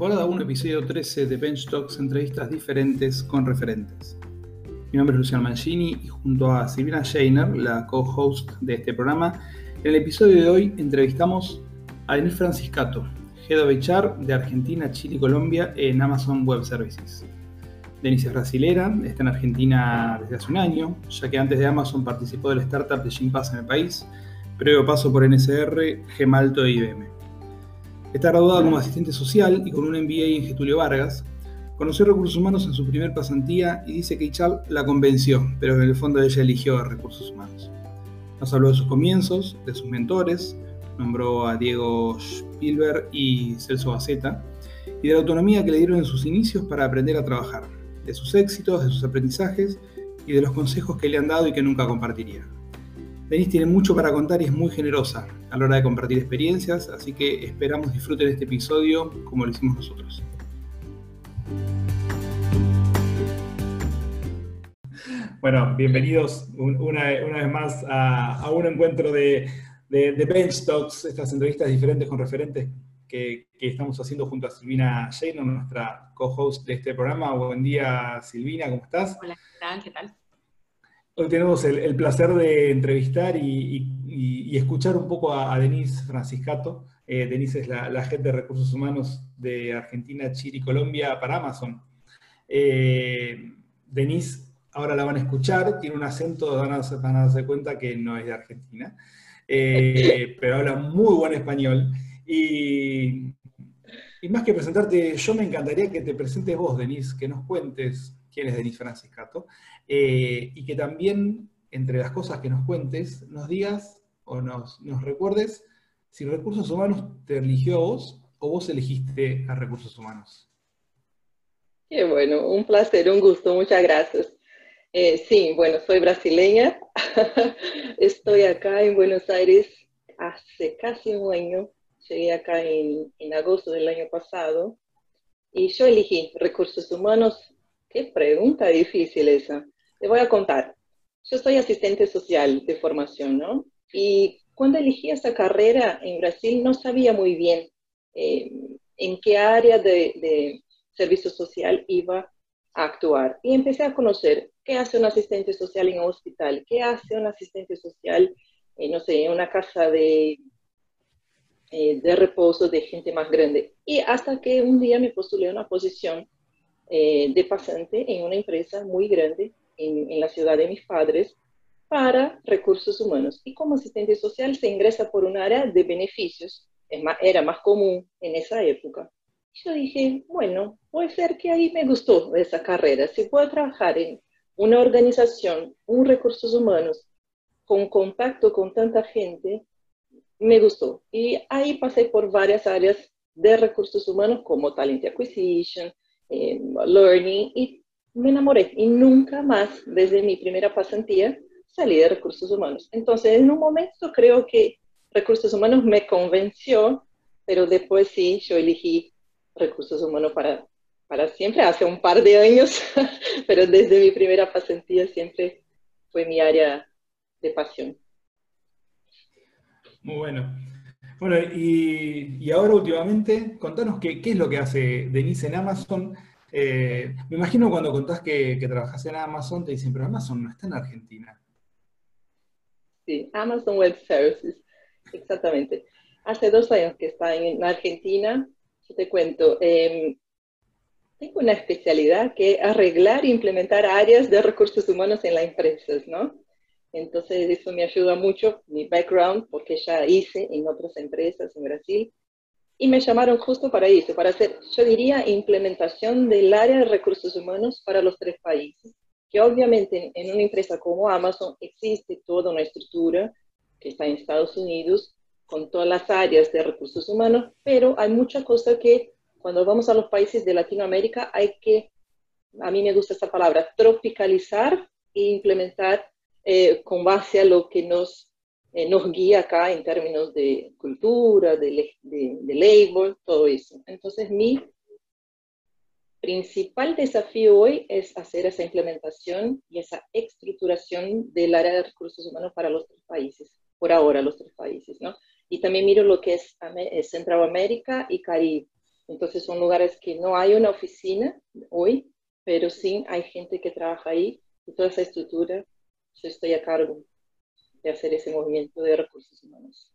temporada 1, episodio 13 de Bench Talks, entrevistas diferentes con referentes. Mi nombre es Luciano Mancini y junto a Silvina Scheiner, la co-host de este programa, en el episodio de hoy entrevistamos a Denis Franciscato, Head of HR de Argentina, Chile y Colombia en Amazon Web Services. Denise es brasilera, está en Argentina desde hace un año, ya que antes de Amazon participó de la startup de Gympass en el país, previo paso por NSR, Gemalto e IBM. Está graduada como asistente social y con un MBA en Getulio Vargas. Conoció recursos humanos en su primer pasantía y dice que Ichal la convenció, pero en el fondo ella eligió recursos humanos. Nos habló de sus comienzos, de sus mentores, nombró a Diego Spielberg y Celso Baceta, y de la autonomía que le dieron en sus inicios para aprender a trabajar, de sus éxitos, de sus aprendizajes y de los consejos que le han dado y que nunca compartiría. Denise tiene mucho para contar y es muy generosa a la hora de compartir experiencias, así que esperamos disfruten este episodio como lo hicimos nosotros. Bueno, bienvenidos una, vez más a, un encuentro de, de, Bench Talks, estas entrevistas diferentes con referentes que, estamos haciendo junto a Silvina Sheino, nuestra co-host de este programa. Buen día, Silvina, ¿cómo estás? Hola, ¿qué tal? ¿Qué tal? Hoy tenemos el, placer de entrevistar y, escuchar un poco a, Denise Franciscato. Eh, Denise es la, la, de recursos humanos de Argentina, Chile y Colombia para Amazon. Eh, Denise, ahora la van a escuchar, tiene un acento, van a, van a darse cuenta que no es de Argentina, eh, pero habla muy buen español. Y, y más que presentarte, yo me encantaría que te presentes vos, Denise, que nos cuentes quién es Denise Franciscato, eh, y que también, entre las cosas que nos cuentes, nos digas o nos, nos recuerdes si Recursos Humanos te eligió a vos o vos elegiste a Recursos Humanos. Qué bueno, un placer, un gusto, muchas gracias. Eh, sí, bueno, soy brasileña, estoy acá en Buenos Aires hace casi un año, llegué acá en, en agosto del año pasado y yo elegí recursos humanos. Qué pregunta difícil esa. Te voy a contar. Yo soy asistente social de formación, ¿no? Y cuando elegí esa carrera en Brasil no sabía muy bien eh, en qué área de, servicio social iba a actuar. Y empecé a conocer qué hace un asistente social en un hospital, qué hace un asistente social, eh, no sé, en una casa de, eh, de reposo de gente más grande. Y hasta que un día me postulé a una posición de pasante en una empresa muy grande en, la ciudad de mis padres para recursos humanos. Y como asistente social se ingresa por un área de beneficios, era más común en esa época. Yo dije, bueno, puede ser que ahí me gustó esa carrera. Si puedo trabajar en una organización, un recursos humanos, con contacto con tanta gente, me gustó. Y ahí pasé por varias áreas de recursos humanos como talent acquisition, eh, learning y me enamoré y nunca más, desde mi primera pasantía, salí de recursos humanos. Entonces, en un momento creo que recursos humanos me convenció, pero después sí, yo elegí recursos humanos para, para siempre, hace un par de años, pero desde mi primera pasantía siempre fue mi área de pasión. Muy bueno. Bueno, y, y ahora últimamente, contanos qué, qué es lo que hace Denise en Amazon eh, me imagino cuando contás que, que trabajas en Amazon, te dicen, pero Amazon no está en Argentina. Sí, Amazon Web Services, exactamente. Hace dos años que está en Argentina, yo te cuento, em, tengo una especialidad que es arreglar e implementar áreas de recursos humanos en las empresas, ¿no? Entonces eso me ayuda mucho, mi background, porque ya hice en otras empresas en Brasil, y me llamaron justo para eso, para hacer, yo diría, implementación del área de recursos humanos para los tres países, que obviamente en una empresa como Amazon existe toda una estructura que está en Estados Unidos con todas las áreas de recursos humanos, pero hay mucha cosa que cuando vamos a los países de Latinoamérica hay que, a mí me gusta esta palabra, tropicalizar e implementar eh, con base a lo que nos eh, nos guía acá en términos de cultura, de, de, label, todo eso. Entonces, mi principal desafío hoy es hacer esa implementación y esa estructuración del área de recursos humanos para los tres países, por ahora los tres países, ¿no? Y también miro lo que es Centroamérica y Caribe, Entonces son lugares que no hay una oficina hoy, pero sí hay gente que trabaja ahí y toda esa estructura, yo estoy a cargo de hacer ese movimiento de recursos humanos.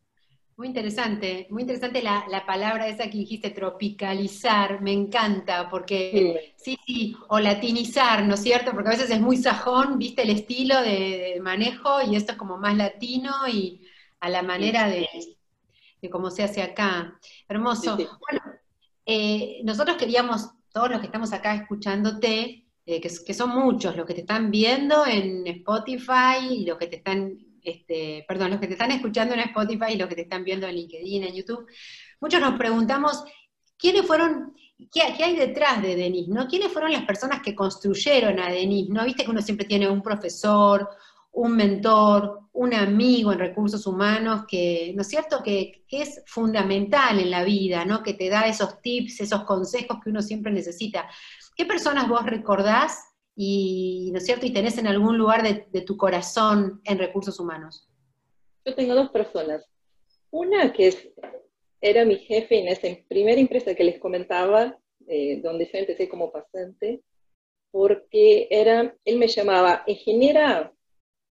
Muy interesante, muy interesante la, palabra esa que dijiste, tropicalizar, me encanta, porque sí. sí, o latinizar, ¿no es cierto? Porque a veces es muy sajón, viste el estilo de, manejo y esto es como más latino y a la manera de, de cómo se hace acá. Hermoso. Bueno, eh, nosotros queríamos, todos los que estamos acá escuchándote, eh, que, son muchos los que te están viendo en Spotify y los que te están este, perdón, los que te están escuchando en Spotify y los que te están viendo en LinkedIn, en YouTube, muchos nos preguntamos, ¿quiénes fueron, qué, hay detrás de Denis? ¿no? ¿Quiénes fueron las personas que construyeron a Denis? ¿no? Viste que uno siempre tiene un profesor, un mentor, un amigo en recursos humanos que, ¿no es cierto?, que, que, es fundamental en la vida, ¿no? Que te da esos tips, esos consejos que uno siempre necesita. ¿Qué personas vos recordás y, ¿no es cierto? Y tenés en algún lugar de, tu corazón en recursos humanos. Yo tengo dos personas. Una que es, era mi jefe en esa primera empresa que les comentaba, eh, donde yo empecé como pasante, porque era, él me llamaba, ingeniera,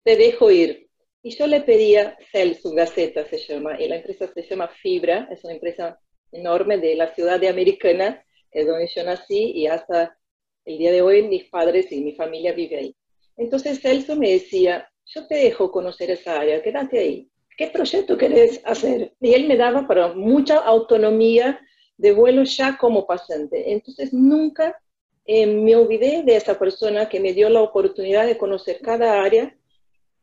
te dejo ir. Y yo le pedía Celso Gaceta, se llama, y la empresa se llama Fibra, es una empresa enorme de la ciudad de Americana, es donde yo nací, y hasta el día de hoy mis padres y mi familia viven ahí. Entonces Celso me decía, yo te dejo conocer esa área, quédate ahí. ¿Qué proyecto querés hacer? Y él me daba para mucha autonomía de vuelo ya como pasante. Entonces nunca eh, me olvidé de esa persona que me dio la oportunidad de conocer cada área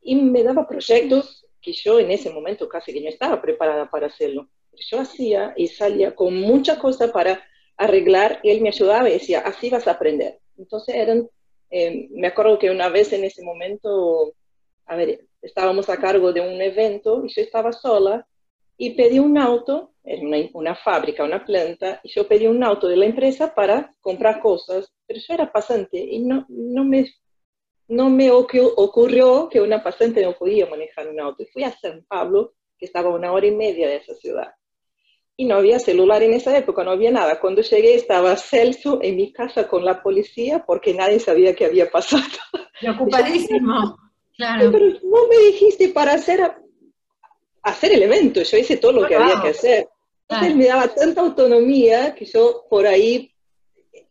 y me daba proyectos que yo en ese momento casi que no estaba preparada para hacerlo. Yo hacía y salía con mucha cosa para arreglar y él me ayudaba y decía, así vas a aprender. Entonces eran, eh, me acuerdo que una vez en ese momento, a ver, estábamos a cargo de un evento y yo estaba sola y pedí un auto, en una, una, fábrica, una planta, y yo pedí un auto de la empresa para comprar cosas, pero yo era pasante y no, no, me, no me ocurrió que una pasante no podía manejar un auto. Fui a San Pablo, que estaba a una hora y media de esa ciudad y no había celular en esa época, no había nada. Cuando llegué estaba Celso en mi casa con la policía porque nadie sabía qué había pasado. Preocupadísimo, claro. Pero no me dijiste para hacer, hacer el evento, yo hice todo lo que había que hacer. Entonces me daba tanta autonomía que yo por ahí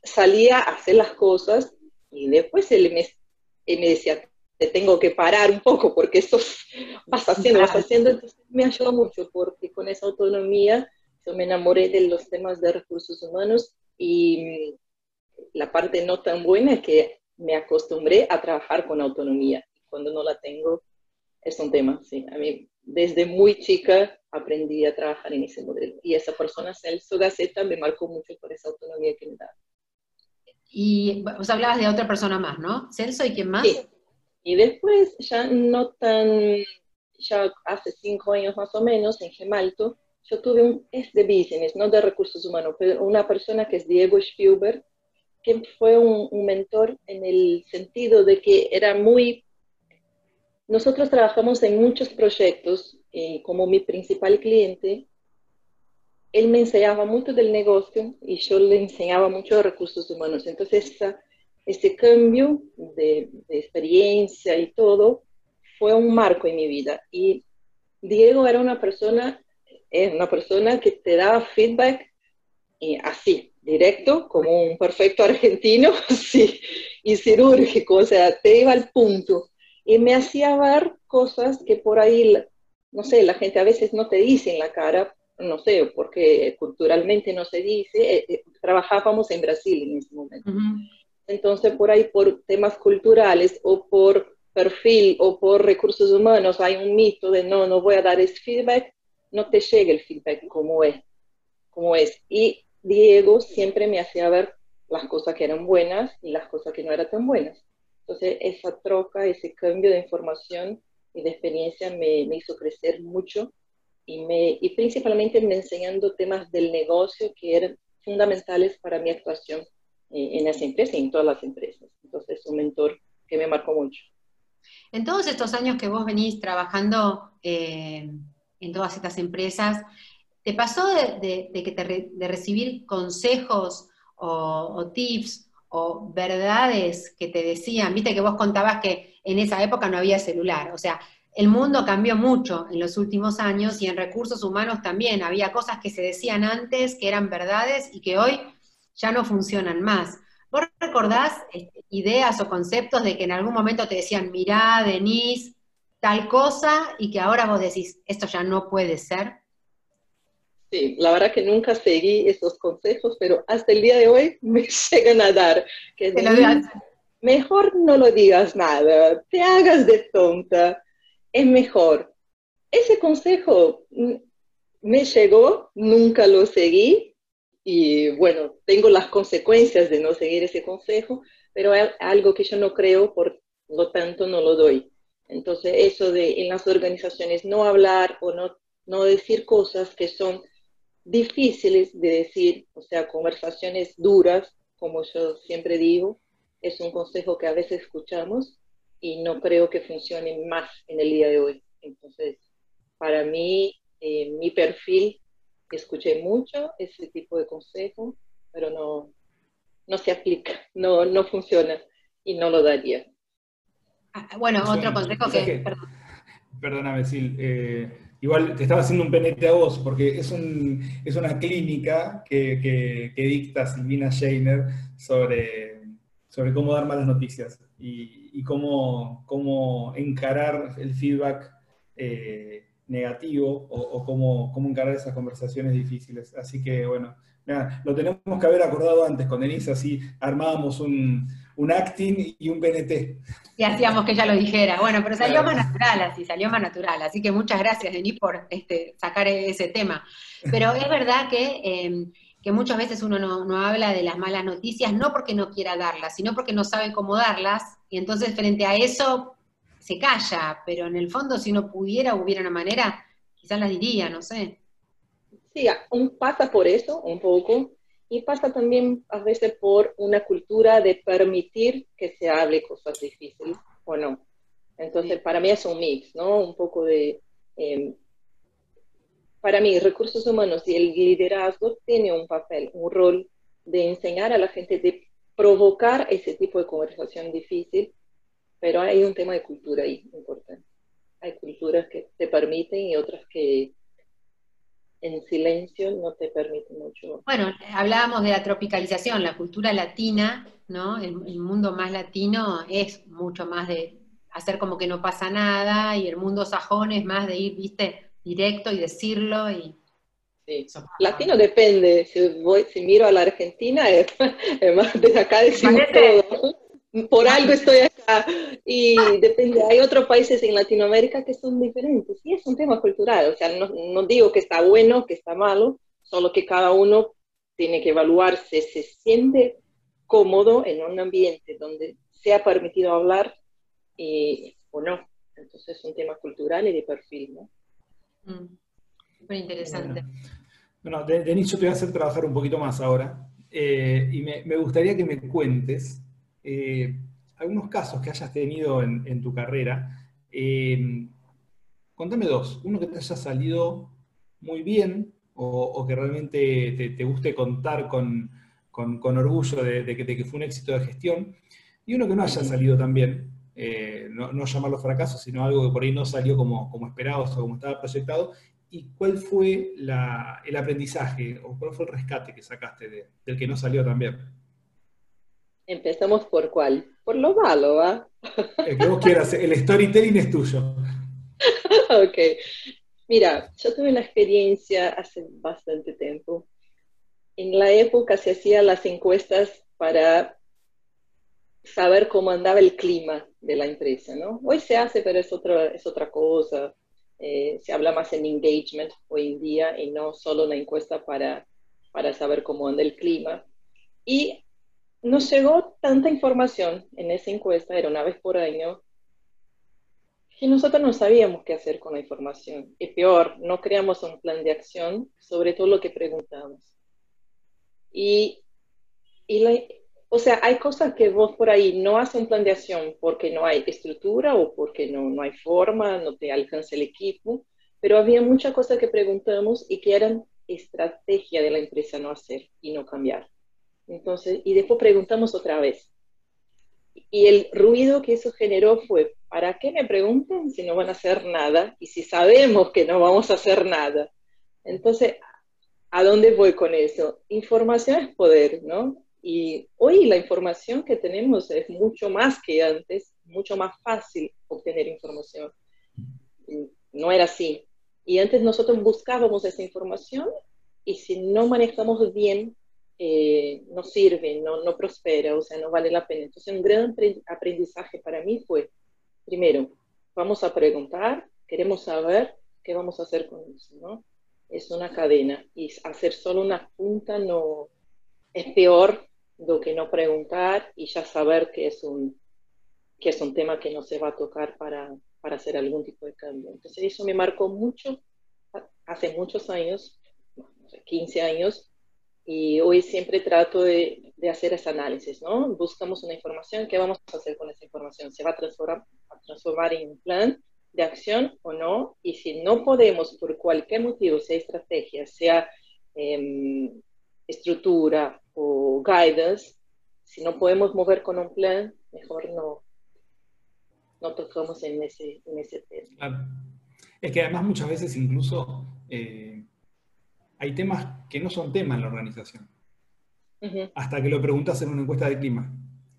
salía a hacer las cosas y después él me, me decía, te tengo que parar un poco porque eso vas haciendo, vas haciendo. Entonces me ayudó mucho porque con esa autonomía yo me enamoré de los temas de recursos humanos y la parte no tan buena es que me acostumbré a trabajar con autonomía. Cuando no la tengo, es un tema, sí. A mí, desde muy chica, aprendí a trabajar en ese modelo. Y esa persona, Celso Gaceta, me marcó mucho por esa autonomía que me da. Y vos hablabas de otra persona más, ¿no? Celso y quién más? Sí. Y después, ya no tan, ya hace cinco años más o menos, en Gemalto, yo tuve un, es de business, no de recursos humanos, pero una persona que es Diego Spielberg, que fue un, mentor en el sentido de que era muy... Nosotros trabajamos en muchos proyectos, y como mi principal cliente, él me enseñaba mucho del negocio y yo le enseñaba mucho de recursos humanos. Entonces, ese cambio de, de, experiencia y todo fue un marco en mi vida. Y Diego era una persona es una persona que te da feedback y así, directo, como un perfecto argentino, sí, y cirúrgico, o sea, te iba al punto. Y me hacía ver cosas que por ahí, no sé, la gente a veces no te dice en la cara, no sé, porque culturalmente no se dice, eh, eh, trabajábamos en Brasil en ese momento. Entonces, por ahí, por temas culturales o por perfil o por recursos humanos, hay un mito de no, no voy a dar ese feedback, no te llega el feedback como es, como es. Y Diego siempre me hacía ver las cosas que eran buenas y las cosas que no eran tan buenas. Entonces, esa troca, ese cambio de información y de experiencia me, hizo crecer mucho y, me, y principalmente me enseñando temas del negocio que eran fundamentales para mi actuación eh, en esa empresa y en todas las empresas. Entonces, un mentor que me marcó mucho. En todos estos años que vos venís trabajando eh, en todas estas empresas, ¿Te pasó de, que te de recibir consejos o, tips o verdades que te decían? Viste que vos contabas que en esa época no había celular. O sea, el mundo cambió mucho en los últimos años y en recursos humanos también. Había cosas que se decían antes que eran verdades y que hoy ya no funcionan más. ¿Vos recordás este, ideas o conceptos de que en algún momento te decían, mirá, Denise, tal cosa, y que ahora vos decís, esto ya no puede ser? Sí, la verdad que nunca seguí esos consejos, pero hasta el día de hoy me llegan a dar. Que mejor no lo digas nada, te hagas de tonta, es mejor. Ese consejo me llegó, nunca lo seguí y bueno, tengo las consecuencias de no seguir ese consejo, pero es algo que yo no creo, por lo tanto no lo doy. Entonces, eso de en las organizaciones no hablar o no, no decir cosas que son difíciles de decir, o sea, conversaciones duras, como yo siempre digo, es un consejo que a veces escuchamos y no creo que funcione más en el día de hoy. Entonces, para mí, eh, mi perfil, escuché mucho ese tipo de consejo, pero no, no se aplica, no, no funciona y no lo daría. Ah, bueno, otro consejo que... Perdóname, Sil. Eh, Igual te estaba haciendo un penete a vos, porque es, un, es una clínica que, que, dicta Silvina Scheiner sobre, sobre cómo dar malas noticias y, y cómo, cómo, encarar el feedback eh, negativo o, o cómo, cómo, encarar esas conversaciones difíciles. Así que bueno, lo tenemos que haber acordado antes con Denise, así armábamos un, un acting y un PNT. Y hacíamos que ella lo dijera. Bueno, pero salió más natural, así, salió más natural. Así que muchas gracias, Denis, por este, sacar ese tema. Pero es verdad que, em, que muchas veces uno no, habla de las malas noticias, no porque no quiera darlas, sino porque no sabe cómo darlas, y entonces frente a eso se calla, pero en el fondo si uno pudiera, hubiera una manera, quizás la diría, no sé. Sí, pasa por eso un poco, y pasa también a veces por una cultura de permitir que se hable cosas difíciles o no. Entonces, para mí es un mix, ¿no? Un poco de... Em, para mí, recursos humanos y el liderazgo tiene un papel, un rol de enseñar a la gente, de provocar ese tipo de conversación difícil, pero hay un tema de cultura ahí importante. Hay culturas que te permiten y otras que en silencio no te permite mucho. Bueno, hablábamos de la tropicalización, la cultura latina, ¿no? El, mundo más latino es mucho más de hacer como que no pasa nada y el mundo sajón es más de ir, viste, directo y decirlo y... Sí. Latino depende, si, voy, si miro a la Argentina, es, más de acá decimos todo por algo estoy acá. Y depende, hay otros países en Latinoamérica que son diferentes. Y es un tema cultural, o sea, no, digo que está bueno, que está malo, solo que cada uno tiene que evaluar si se siente cómodo en un ambiente donde sea permitido hablar eh, o no. Entonces es un tema cultural y de perfil, ¿no? Mm, muy interesante. Bueno, de, Denis, yo te voy a hacer trabajar un poquito más ahora. Eh, y me, me gustaría que me cuentes eh, algunos casos que hayas tenido en, tu carrera. Eh, contame dos. Uno que te haya salido muy bien o, que realmente te, guste contar con, orgullo de, que, fue un éxito de gestión. Y uno que no haya salido tan bien. Eh, no, llamarlo fracaso, sino algo que por ahí no salió como, como esperabas o como estaba proyectado. ¿Y cuál fue el aprendizaje o cuál fue el rescate que sacaste del que no salió tan bien? Empezamos por cuál? Por lo malo, ¿va? El que vos quieras, el storytelling es tuyo. ok. Mira, yo tuve una experiencia hace bastante tiempo. En la época se hacían las encuestas para saber cómo andaba el clima de la empresa, ¿no? Hoy se hace, pero es otra, es otra cosa. Eh, se habla más en engagement hoy en día y no solo una encuesta para, para saber cómo anda el clima. Y nos llegó tanta información en esa encuesta, era una vez por año, que nosotros no sabíamos qué hacer con la información. Y peor, no creamos un plan de acción sobre todo lo que preguntamos. Y, o sea, hay cosas que vos por ahí no haces un plan de acción porque no hay estructura o porque no, no hay forma, no te alcanza el equipo, pero había muchas cosas que preguntamos y que eran estrategia de la empresa no hacer y no cambiar. Entonces, y después preguntamos otra vez. Y el ruido que eso generó fue, ¿para qué me preguntan si no van a hacer nada? Y si sabemos que no vamos a hacer nada. Entonces, ¿a dónde voy con eso? Información es poder, ¿no? Y hoy la información que tenemos es mucho más que antes, mucho más fácil obtener información. No era así. Y antes nosotros buscábamos esa información y si no manejamos bien, eh, no sirve, no, no prospera, o sea, no vale la pena. Entonces, un gran aprendizaje para mí fue, primero, vamos a preguntar, queremos saber qué vamos a hacer con eso, ¿no? Es una cadena y hacer solo una punta no es peor do que no preguntar y ya saber que es un, que es un tema que no se va a tocar para, para hacer algún tipo de cambio. Entonces eso me marcó mucho, hace muchos años, 15 años, y hoy siempre trato de, de, hacer ese análisis, ¿no? Buscamos una información, ¿qué vamos a hacer con esa información? ¿Se va a transformar, a transformar en un plan de acción o no? Y si no podemos, por cualquier motivo, sea estrategia, sea eh, estructura o guidance, si no podemos mover con un plan, mejor no, no tocamos en ese, en ese tema. Claro. Es que además muchas veces incluso eh, hay temas que no son temas en la organización. Hasta que lo preguntas en una encuesta de clima.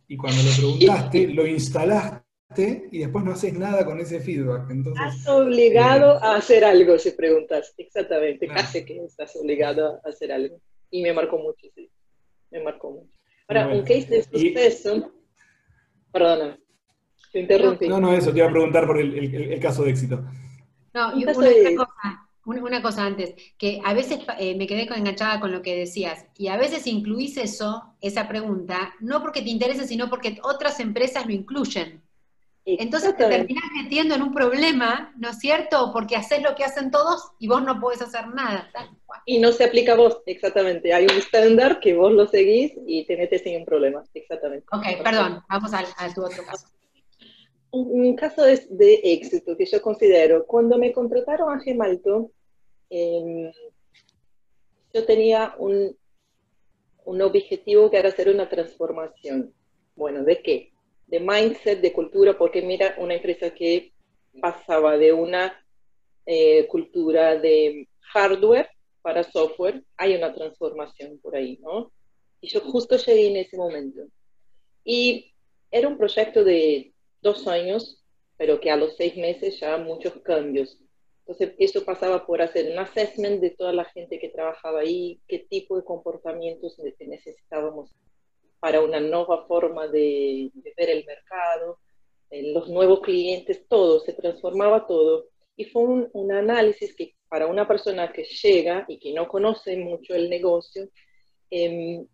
Y cuando lo preguntaste, lo instalaste y después no haces nada con ese feedback. Entonces, estás obligado eh, a hacer algo si preguntas. Exactamente, casi que estás obligado a hacer algo. Y me marcó mucho, sí. Me marcó mucho. Ahora, un case de suceso. Perdona, te interrumpí. No, no, eso, te iba a preguntar por el, caso de éxito. No, y una, cosa, una, cosa antes, que a veces eh, me quedé enganchada con lo que decías, y a veces incluís eso, esa pregunta, no porque te interese, sino porque otras empresas lo incluyen. Entonces te terminás metiendo en un problema, ¿no es cierto? Porque haces lo que hacen todos y vos no podés hacer nada. Y no se aplica a vos, exactamente. Hay un estándar que vos lo seguís y te metes en un problema, exactamente. Ok, perdón, vamos a, tu otro caso. Un, caso de, éxito que yo considero, cuando me contrataron a Gemalto, em, yo tenía un, un objetivo que era hacer una transformación. Bueno, ¿de qué? de mindset, de cultura, porque mira, una empresa que pasaba de una eh, cultura de hardware para software, hay una transformación por ahí, ¿no? Y yo justo llegué en ese momento. Y era un proyecto de dos años, pero que a los seis meses ya muchos cambios. Entonces, eso pasaba por hacer un assessment de toda la gente que trabajaba ahí, qué tipo de comportamientos necesitábamos para una nueva forma de, ver el mercado, los nuevos clientes, todo, se transformaba todo. Y fue un, análisis que para una persona que llega y que no conoce mucho el negocio, em,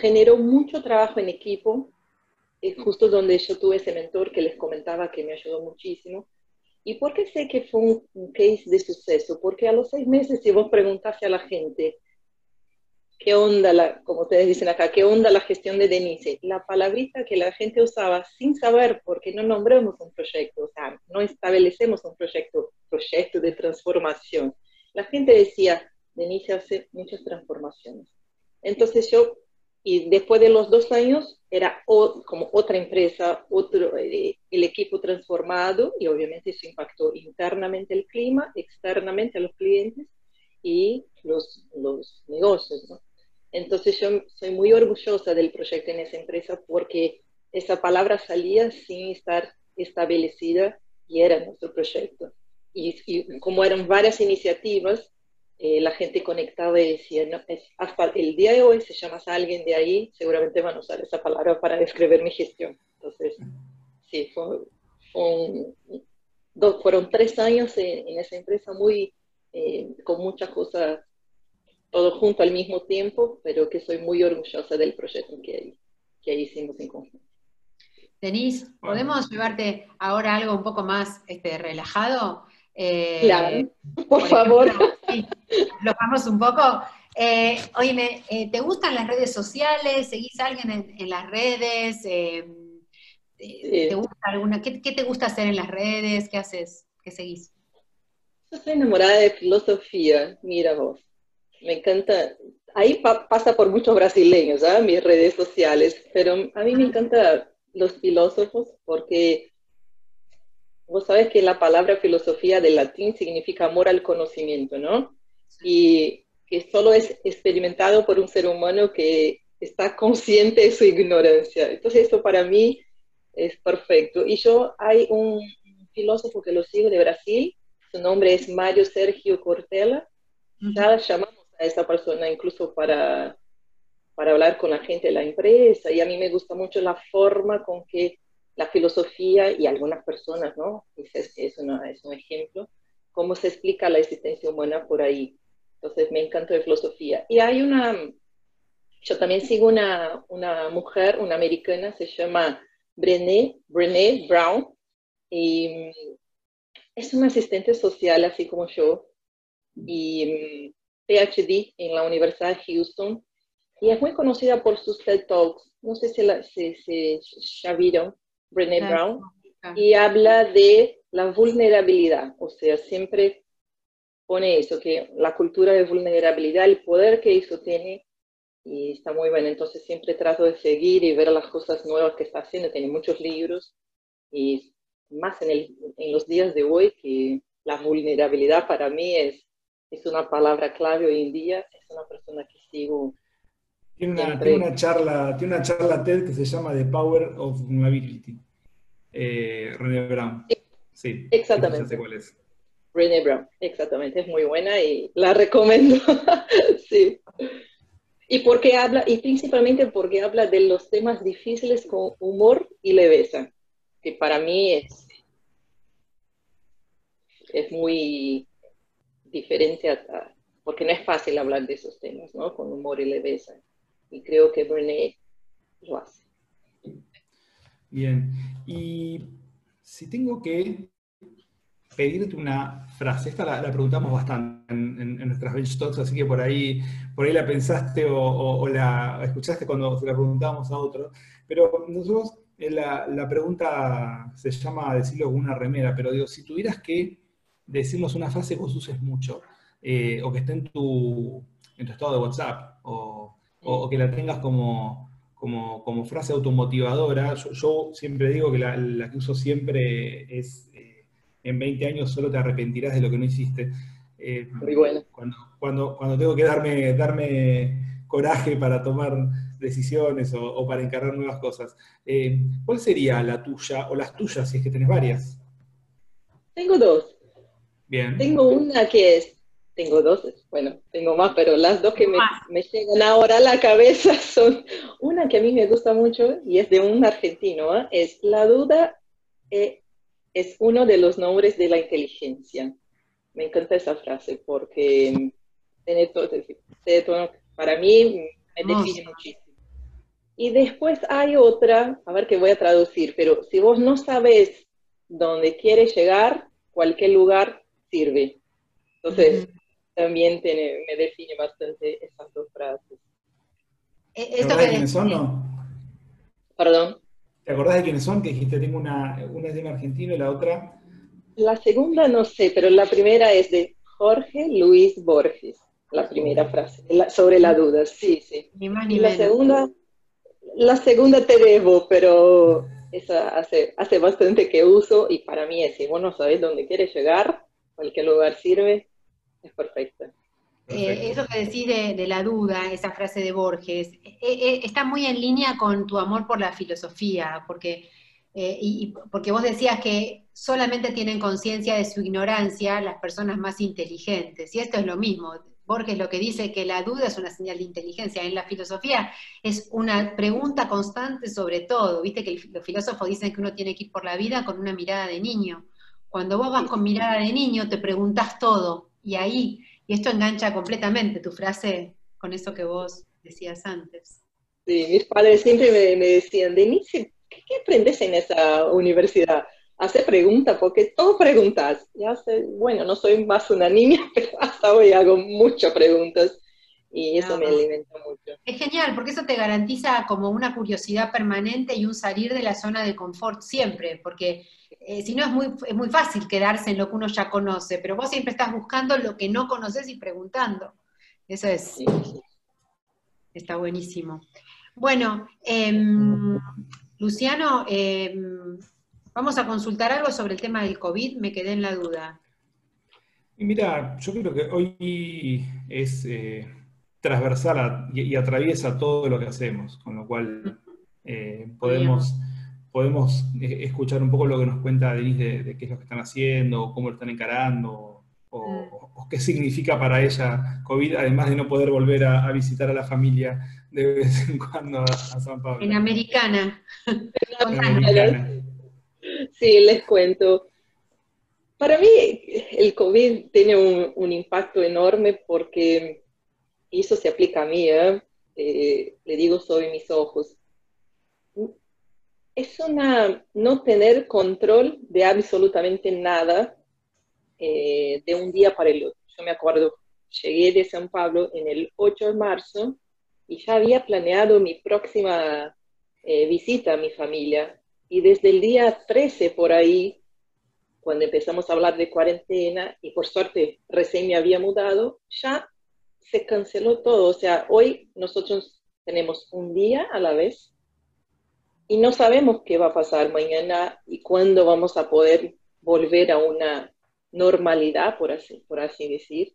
generó mucho trabajo en equipo, es justo donde yo tuve ese mentor que les comentaba que me ayudó muchísimo. ¿Y por qué sé que fue un, un case de suceso? Porque a los seis meses, si vos preguntase a la gente, ¿Qué onda, la, como ustedes dicen acá, qué onda la gestión de Denise? La palabrita que la gente usaba sin saber, porque no nombramos un proyecto, o sea, no establecemos un proyecto, proyecto de transformación. La gente decía, Denise hace muchas transformaciones. Entonces yo, y después de los dos años, era como otra empresa, otro, eh, el equipo transformado, y obviamente eso impactó internamente el clima, externamente a los clientes, y los, los negocios. ¿no? Entonces yo soy muy orgullosa del proyecto en esa empresa porque esa palabra salía sin estar establecida y era nuestro proyecto. Y, como eran varias iniciativas, eh, la gente conectaba y decía, no, hasta el día de hoy, si llamas a alguien de ahí, seguramente van a usar esa palabra para describir mi gestión. Entonces, sí, fueron tres años en, en esa empresa muy, eh, con muchas cosas, todo junto al mismo tiempo, pero que soy muy orgullosa del proyecto que, que hicimos en conjunto. Denise, ¿podemos llevarte ahora algo un poco más este, relajado? Eh, claro, por, favor. lo vamos un poco. Eh, oye, eh, ¿te gustan las redes sociales? ¿Seguís a alguien en, las redes? ¿Te gusta alguna? ¿Qué, ¿Qué, te gusta hacer en las redes? ¿Qué haces? ¿Qué seguís? estoy enamorada de filosofía, mira vos. Me encanta, ahí pasa por muchos brasileños, ¿ah? mis redes sociales, pero a mí me encantan los filósofos porque vos sabes que la palabra filosofía del latín significa amor al conocimiento, ¿no? Y que solo es experimentado por un ser humano que está consciente de su ignorancia. Entonces eso para mí es perfecto. Y yo, hay un filósofo que lo sigo de Brasil, su nombre es Mario Sergio Cortella, ya llamamos a esa persona incluso para, para hablar con la gente de la empresa, y a mí me gusta mucho la forma con que la filosofía y algunas personas, ¿no? Es, es, es un ejemplo, cómo se explica la existencia humana por ahí. Entonces me encanta la filosofía. Y hay una, yo también sigo una, una mujer, una americana, se llama Brené, Brené Brown, y mm, es una asistente social así como yo, y mm, PhD en la Universidad de Houston, y es muy conocida por sus TED Talks. No sé si, la, ya vieron, Brené Brown, y habla de la vulnerabilidad, o sea, siempre pone eso, que la cultura de vulnerabilidad, el poder que eso tiene, y está muy bueno. Entonces siempre trato de seguir y ver las cosas nuevas que está haciendo. Tiene muchos libros y más en, el, en los días de hoy que la vulnerabilidad para mí es, es una palabra clave hoy en día. Es una persona que sigo. Tiene una, tiene una, charla, tiene una charla TED que se llama The Power of Vulnerability. Eh, René Brown. Sí, exactamente. cuál es. René Brown, exactamente, es muy buena y la recomiendo. sí. Y porque habla, y principalmente porque habla de los temas difíciles con humor y leveza, que para mí es, es muy diferente, porque no es fácil hablar de esos temas, ¿no? Con humor y leveza. Y creo que Brené lo hace. Bien, y si tengo que pedirte una frase. Esta la, preguntamos bastante en, nuestras bench talks, así que por ahí, por ahí la pensaste o, la escuchaste cuando se la preguntábamos a otro. Pero nosotros, eh, la, la pregunta se llama decirlo con una remera, pero digo, si tuvieras que decirnos una frase que vos uses mucho, eh, o que esté en tu, en tu estado de WhatsApp, o, que la tengas como, como, frase automotivadora, yo, siempre digo que la, la, que uso siempre es en 20 años solo te arrepentirás de lo que no hiciste. Eh, Muy bueno. Cuando, cuando, tengo que darme, darme coraje para tomar decisiones o, para encargar nuevas cosas. Eh, ¿Cuál sería la tuya o las tuyas, si es que tenés varias? Tengo dos. Bien. Tengo una que es, tengo dos, bueno, tengo más, pero las dos que me, me, llegan ahora a la cabeza son una que a mí me gusta mucho y es de un argentino, ¿eh? es la duda es uno de los nombres de la inteligencia. Me encanta esa frase porque tiene todo, para mí me define muchísimo. Y después hay otra, a ver que voy a traducir, pero si vos no sabes dónde quieres llegar, cualquier lugar sirve. Entonces, también me define bastante esas dos frases. E-, ¿Esto quiénes son, no? Perdón. ¿Te acordás de quiénes son? Que dijiste, tengo una, una es de un argentino y la otra. La segunda no sé, pero la primera es de Jorge Luis Borges, la primera frase, sobre la duda, sí, sí. Ni más y la segunda, la segunda te debo, pero esa hace, hace bastante que uso y para mí es, si vos no sabés dónde quieres llegar, cualquier lugar sirve, es perfecta. Eh, eso que decís de, la duda, esa frase de Borges, eh, eh, está muy en línea con tu amor por la filosofía, porque, y, porque vos decías que solamente tienen conciencia de su ignorancia las personas más inteligentes, y esto es lo mismo. Borges lo que dice que la duda es una señal de inteligencia. En la filosofía es una pregunta constante sobre todo. Viste que los filósofos dicen que uno tiene que ir por la vida con una mirada de niño. Cuando vos vas con mirada de niño, te preguntas todo. Y ahí y esto engancha completamente tu frase con eso que vos decías antes. Sí, mis padres siempre me, decían, Denise, ¿qué, aprendes en esa universidad? Hace preguntas, porque todo preguntas. Ya bueno, no soy más una niña, pero hasta hoy hago muchas preguntas. Y eso me alimenta mucho. Es genial, porque eso te garantiza como una curiosidad permanente y un salir de la zona de confort siempre, porque eh, si no es muy, es muy fácil quedarse en lo que uno ya conoce, pero vos siempre estás buscando lo que no conoces y preguntando. Eso es. Está buenísimo. Bueno, em, Luciano, em, vamos a consultar algo sobre el tema del COVID, me quedé en la duda. mira, yo creo que hoy es transversal y, atraviesa todo lo que hacemos, con lo cual eh, podemos, podemos eh, escuchar un poco lo que nos cuenta Denise de, qué es lo que están haciendo, cómo lo están encarando, o, qué significa para ella COVID, además de no poder volver a, visitar a la familia de vez en cuando a, San Pablo. En Americana. Sí, les cuento. Para mí el COVID tiene un, un impacto enorme porque y eso se aplica a mí, ¿eh? Eh, le digo sobre mis ojos. Es una no tener control de absolutamente nada eh, de un día para el otro. Yo me acuerdo, llegué de San Pablo en el 8 de marzo y ya había planeado mi próxima visita a mi familia. Y desde el día 13 por ahí, cuando empezamos a hablar de cuarentena, y por suerte recién me había mudado, ya se canceló todo. O sea, hoy nosotros tenemos un día a la vez y no sabemos qué va a pasar mañana y cuándo vamos a poder volver a una normalidad, por así, por así decir.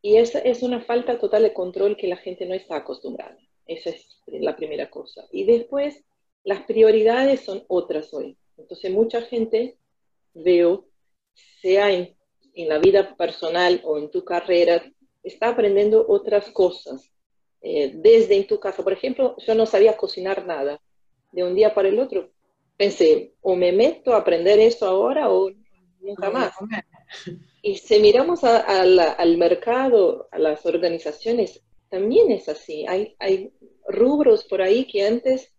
Y esa es una falta total de control que la gente no está acostumbrada. Esa es la primera cosa. Y después, las prioridades son otras hoy. Entonces, mucha gente veo, sea en, en la vida personal o en tu carrera, está aprendiendo otras cosas. Eh, desde en tu casa, por ejemplo, yo no sabía cocinar nada. De un día para el otro pensé, o me meto a aprender eso ahora o nunca más. Y si miramos al mercado, a las organizaciones, también es así. Hay, hay rubros por ahí que antes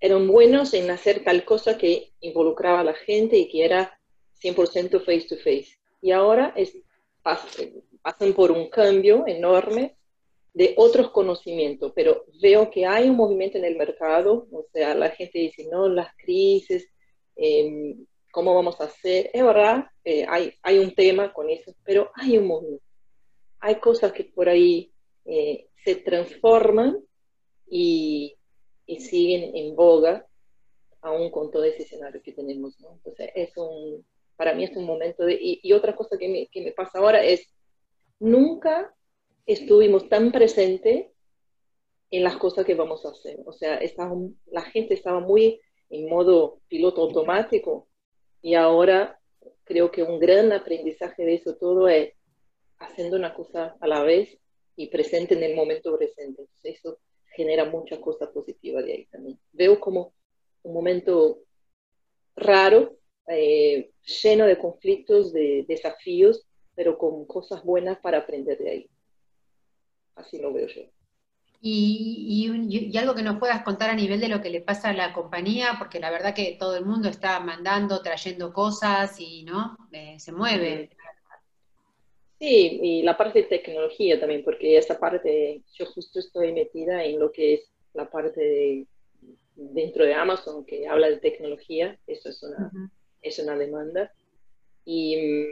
eran buenos en hacer tal cosa que involucraba a la gente y que era 100% face to face. Y ahora es, pasan por un cambio enorme de otros conocimientos, pero veo que hay un movimiento en el mercado, o sea, la gente dice, no, las crisis, em, ¿cómo vamos a hacer? Es verdad, eh, hay, hay un tema con eso, pero hay un movimiento. Hay cosas que por ahí eh, se transforman y, y, siguen en boga, aún con todo ese escenario que tenemos, ¿no? Entonces, es un, para mí es un momento de... Y, y otra cosa que me, que me pasa ahora es nunca estuvimos tan presentes en las cosas que vamos a hacer. O sea, la gente estaba muy en modo piloto automático y ahora creo que un gran aprendizaje de eso todo es haciendo una cosa a la vez y presente en el momento presente. eso genera muchas cosas positivas de ahí también. Veo como un momento raro, eh, lleno de conflictos, de desafíos, pero con cosas buenas para aprender de ahí. Así lo veo yo. Y, y, algo que nos puedas contar a nivel de lo que le pasa a la compañía, porque la verdad que todo el mundo está mandando, trayendo cosas y no eh, se mueve. Sí, y la parte de tecnología también, porque esa parte, yo justo estoy metida en lo que es la parte de, dentro de Amazon que habla de tecnología, eso es una, es una demanda. Y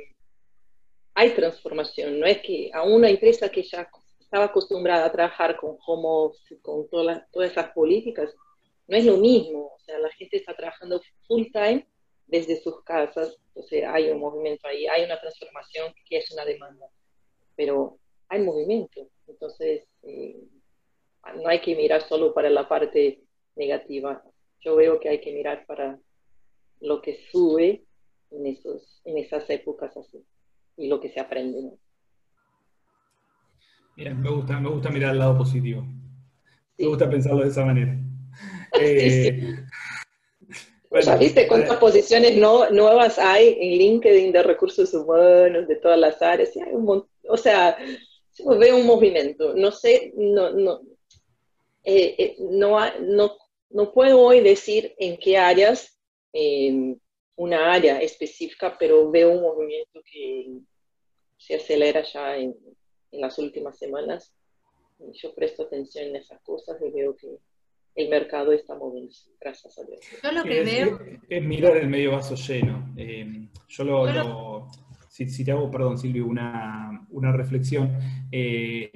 hay transformación, no es que a una empresa que ya estaba acostumbrada a trabajar con home con todas, todas esas políticas, no es lo mismo, o sea, la gente está trabajando full time desde sus casas, entonces hay un movimiento ahí, hay una transformación que es una demanda, pero hay movimiento, entonces eh, no hay que mirar solo para la parte negativa, yo veo que hay que mirar para lo que sube en, esos, en esas épocas así y lo que se aprende. ¿no? me gusta, me gusta mirar el lado positivo. Me gusta pensarlo de esa manera. Eh, ¿Ya viste cuántas posiciones no, nuevas hay en LinkedIn de recursos humanos, de todas las áreas? o sea, veo un movimiento. No sé, no, no, eh, eh, no, no, no, puedo hoy decir en qué áreas una área específica, pero veo un movimiento que se acelera ya en, en las últimas semanas yo presto atención en esas cosas y veo que el mercado está moviéndose, gracias a Dios. Yo lo que veo... Es, mirar el medio vaso lleno. Eh, yo lo, si, te hago, perdón Silvio, una, reflexión, eh,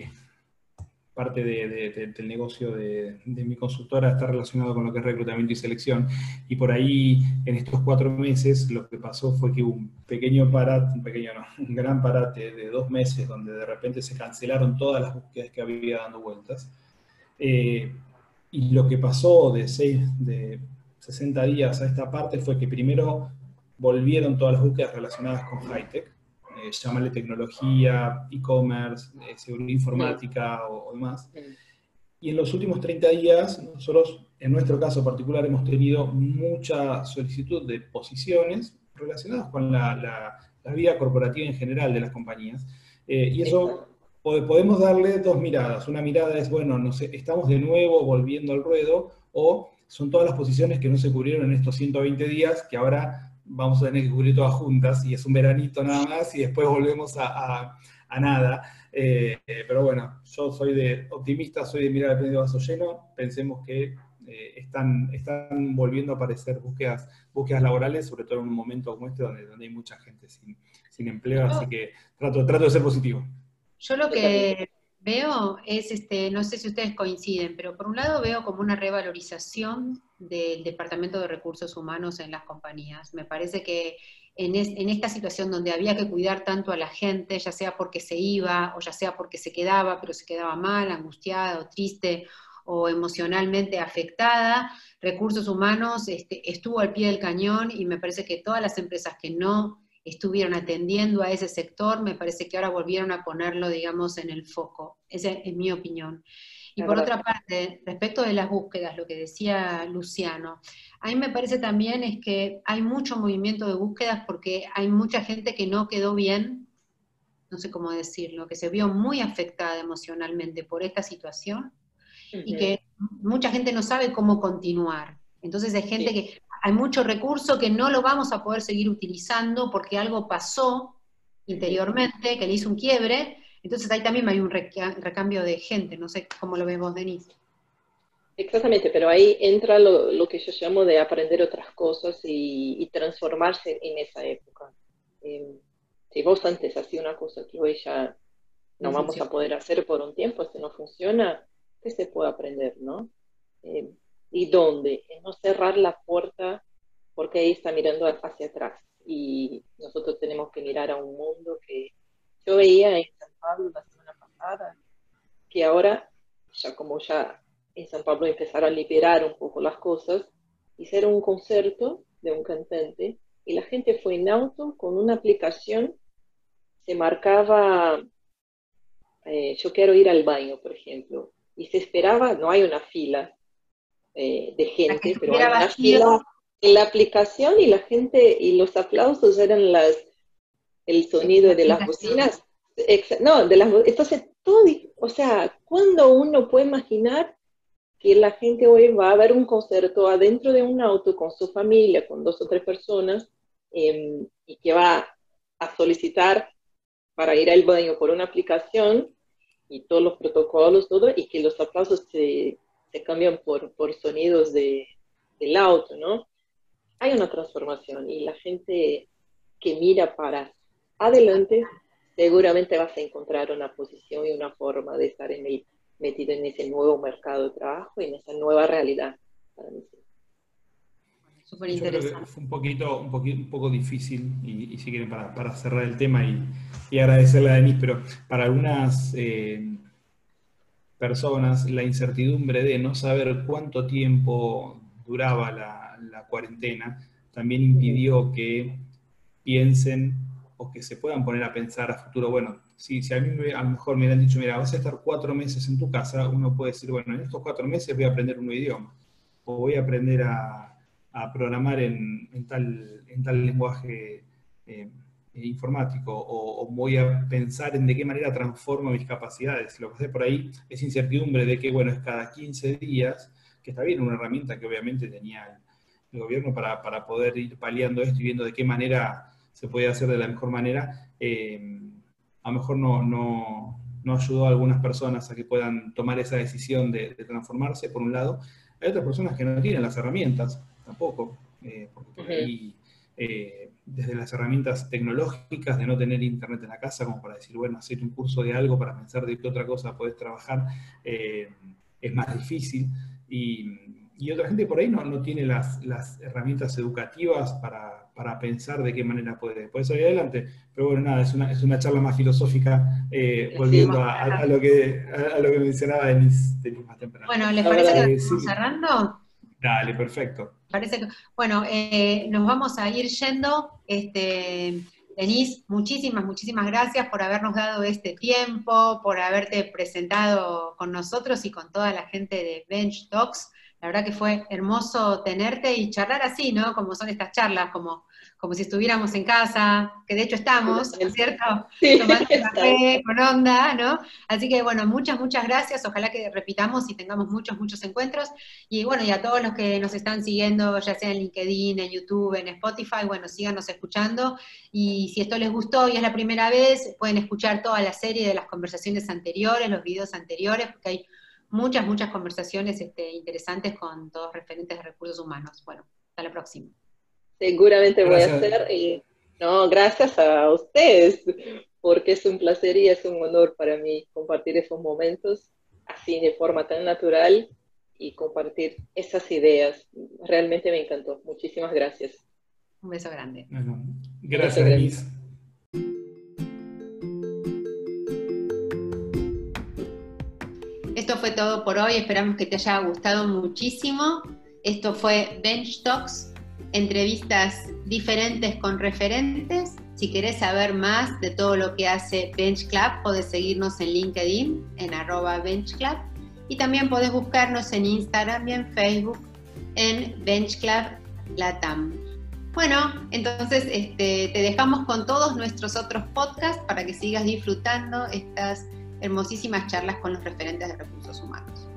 parte del negocio de, mi consultora está relacionado con lo que es reclutamiento y selección, y por ahí en estos cuatro meses lo que pasó fue que un pequeño parate, un pequeño no, un gran parate de dos meses donde de repente se cancelaron todas las búsquedas que había dando vueltas. Eh, y lo que pasó de, seis, de 60 días a esta parte fue que primero volvieron todas las búsquedas relacionadas con high-tech, eh, llamarle tecnología, e-commerce, eh, seguridad informática o, demás. Y en los últimos 30 días, nosotros, en nuestro caso particular, hemos tenido mucha solicitud de posiciones relacionadas con la, vida corporativa en general de las compañías. Eh, y eso podemos darle dos miradas. Una mirada es, bueno, no sé, estamos de nuevo volviendo al ruedo, o son todas las posiciones que no se cubrieron en estos 120 días que ahora vamos a tener que cubrir todas juntas y es un veranito nada más y después volvemos a, nada. Eh, pero bueno, yo soy de optimista, soy de mirar el medio vaso lleno, pensemos que eh, están, están volviendo a aparecer búsquedas, búsquedas laborales, sobre todo en un momento como este donde, donde hay mucha gente sin, sin empleo, así que trato, trato de ser positivo. Yo lo que veo es, este, no sé si ustedes coinciden, pero por un lado veo como una revalorización del Departamento de Recursos Humanos en las compañías. Me parece que en, esta situación donde había que cuidar tanto a la gente, ya sea porque se iba o ya sea porque se quedaba, pero se quedaba mal, angustiada o triste o emocionalmente afectada, Recursos Humanos este, estuvo al pie del cañón y me parece que todas las empresas que no estuvieron atendiendo a ese sector, me parece que ahora volvieron a ponerlo, digamos, en el foco. Esa es mi opinión. Y por otra parte, respecto de las búsquedas, lo que decía Luciano, a mí me parece también es que hay mucho movimiento de búsquedas porque hay mucha gente que no quedó bien, no sé cómo decirlo, que se vio muy afectada emocionalmente por esta situación y que mucha gente no sabe cómo continuar. Entonces hay gente que hay mucho recurso que no lo vamos a poder seguir utilizando porque algo pasó interiormente, que le hizo un quiebre, entonces ahí también hay un recambio de gente, no sé cómo lo vemos, Denise. Exactamente, pero ahí entra lo, que yo llamo de aprender otras cosas y, transformarse en esa época. Em, si vos antes hacías una cosa que hoy ya no, vamos a poder hacer por un tiempo, si no funciona, ¿qué se puede aprender, no? Em, ¿Y dónde? no cerrar la puerta porque ahí está mirando hacia atrás. Y nosotros tenemos que mirar a un mundo que yo veía en San Pablo la semana pasada, que ahora, ya como ya en San Pablo empezaron a liberar un poco las cosas, hicieron un concierto de un cantante y la gente fue en auto con una aplicación, se marcaba, eh, yo quiero ir al baño, por ejemplo, y se esperaba, no hay una fila eh, de gente, pero en la aplicación y la gente, y los aplausos eran las, el sonido de las bocinas. No, de las entonces todo, o sea, cuando uno puede imaginar que la gente hoy va a ver un concierto adentro de un auto con su familia, con dos o tres personas, em, y que va a solicitar para ir al baño por una aplicación y todos los protocolos, todo, y que los aplausos se, se cambian por, por sonidos de, del auto, ¿no? Hay una transformación y la gente que mira para adelante seguramente vas a encontrar una posición y una forma de estar en el, metido en ese nuevo mercado de trabajo y en esa nueva realidad. Para mí. Súper interesante. Fue un poquito, un, poquito, un poco difícil, y, si quieren, para, para, cerrar el tema y, y, agradecerle a Denise, pero para algunas eh, personas la incertidumbre de no saber cuánto tiempo duraba la, cuarentena también impidió que piensen o que se puedan poner a pensar a futuro, bueno, si, si a mí a lo mejor me han dicho, mira, vas a estar cuatro meses en tu casa, uno puede decir, bueno, en estos cuatro meses voy a aprender un idioma, o voy a aprender a, a programar en, en, tal, en tal lenguaje eh, informático, o, voy a pensar en de qué manera transformo mis capacidades. Lo que hace por ahí es incertidumbre de que, bueno, es cada 15 días, que está bien, una herramienta que obviamente tenía el, gobierno para, para poder ir paliando esto y viendo de qué manera se puede hacer de la mejor manera, eh, a lo mejor no, no ayudó a algunas personas a que puedan tomar esa decisión de, transformarse, por un lado. Hay otras personas que no tienen las herramientas, tampoco, eh, porque por ahí, eh, desde las herramientas tecnológicas de no tener internet en la casa, como para decir, bueno, hacer un curso de algo para pensar de qué otra cosa podés trabajar, eh, es más difícil. Y, otra gente por ahí no, no tiene las, las herramientas educativas para, para pensar de qué manera puede, puede salir adelante. Pero bueno, nada, es una, es una charla más filosófica, eh, volviendo a, lo que, a, lo que mencionaba Denise, más temprano. Bueno, ¿les parece que estamos cerrando? Dale, perfecto. Bueno, eh, nos vamos a ir yendo. Este, Denise, muchísimas, muchísimas gracias por habernos dado este tiempo, por haberte presentado con nosotros y con toda la gente de Bench Talks. La verdad que fue hermoso tenerte y charlar así, ¿no? Como son estas charlas, como como si estuviéramos en casa, que de hecho estamos, ¿cierto? Sí, Tomando café con onda, ¿no? Así que bueno, muchas, muchas gracias, ojalá que repitamos y tengamos muchos, muchos encuentros. Y bueno, y a todos los que nos están siguiendo, ya sea en LinkedIn, en YouTube, en Spotify, bueno, síganos escuchando. Y si esto les gustó y es la primera vez, pueden escuchar toda la serie de las conversaciones anteriores, los videos anteriores, porque hay muchas, muchas conversaciones este, interesantes con todos referentes de recursos humanos. Bueno, hasta la próxima. Seguramente voy a hacer. Y, no, gracias a ustedes, porque es un placer y es un honor para mí compartir esos momentos así de forma tan natural y compartir esas ideas. Realmente me encantó. Muchísimas gracias. Un beso grande. gracias, Denise. Esto fue todo por hoy. Esperamos que te haya gustado muchísimo. Esto fue Bench Talks entrevistas diferentes con referentes. Si querés saber más de todo lo que hace Bench Club, podés seguirnos en LinkedIn, en arroba Bench Club, y también podés buscarnos en Instagram y en Facebook en Bench Club Latam. Bueno, entonces este, te dejamos con todos nuestros otros podcasts para que sigas disfrutando estas hermosísimas charlas con los referentes de recursos humanos.